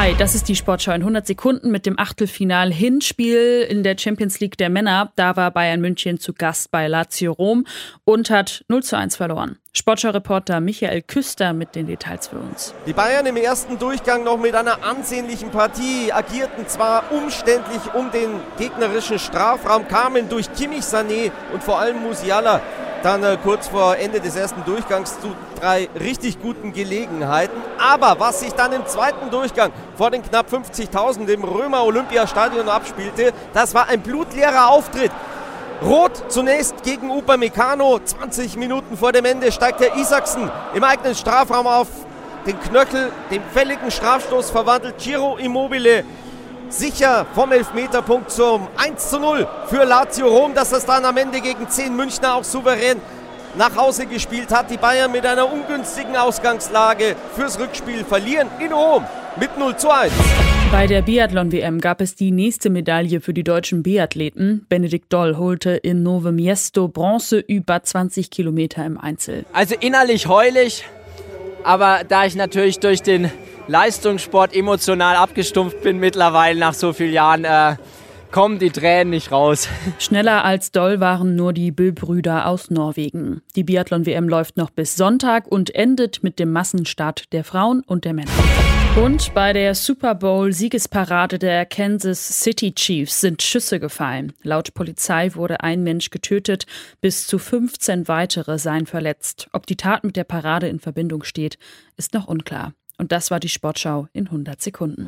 Hi, das ist die Sportschau in 100 Sekunden mit dem Achtelfinal-Hinspiel in der Champions League der Männer. Da war Bayern München zu Gast bei Lazio Rom und hat 0 zu 1 verloren. Sportschau-Reporter Michael Küster mit den Details für uns. Die Bayern im ersten Durchgang noch mit einer ansehnlichen Partie, agierten zwar umständlich um den gegnerischen Strafraum, kamen durch Kimmich, Sané und vor allem Musiala dann äh, kurz vor Ende des ersten Durchgangs zu drei richtig guten Gelegenheiten. Aber was sich dann im zweiten Durchgang vor den knapp 50.000 im Römer Olympiastadion abspielte, das war ein blutleerer Auftritt. Rot zunächst gegen Upamecano. 20 Minuten vor dem Ende steigt der Isaksen im eigenen Strafraum auf den Knöchel. Den fälligen Strafstoß verwandelt Giro Immobile sicher vom Elfmeterpunkt zum 1 zu 0 für Lazio Rom, dass das dann am Ende gegen 10 Münchner auch souverän nach Hause gespielt hat. Die Bayern mit einer ungünstigen Ausgangslage fürs Rückspiel verlieren in Rom mit 0 zu 1. Bei der Biathlon-WM gab es die nächste Medaille für die deutschen Biathleten. Benedikt Doll holte in Nove Miesto Bronze über 20 Kilometer im Einzel. Also innerlich heulig, aber da ich natürlich durch den Leistungssport emotional abgestumpft bin mittlerweile nach so vielen Jahren, äh, kommen die Tränen nicht raus. Schneller als Doll waren nur die Bö-Brüder aus Norwegen. Die Biathlon-WM läuft noch bis Sonntag und endet mit dem Massenstart der Frauen und der Männer. Und bei der Super Bowl-Siegesparade der Kansas City Chiefs sind Schüsse gefallen. Laut Polizei wurde ein Mensch getötet, bis zu 15 weitere seien verletzt. Ob die Tat mit der Parade in Verbindung steht, ist noch unklar. Und das war die Sportschau in 100 Sekunden.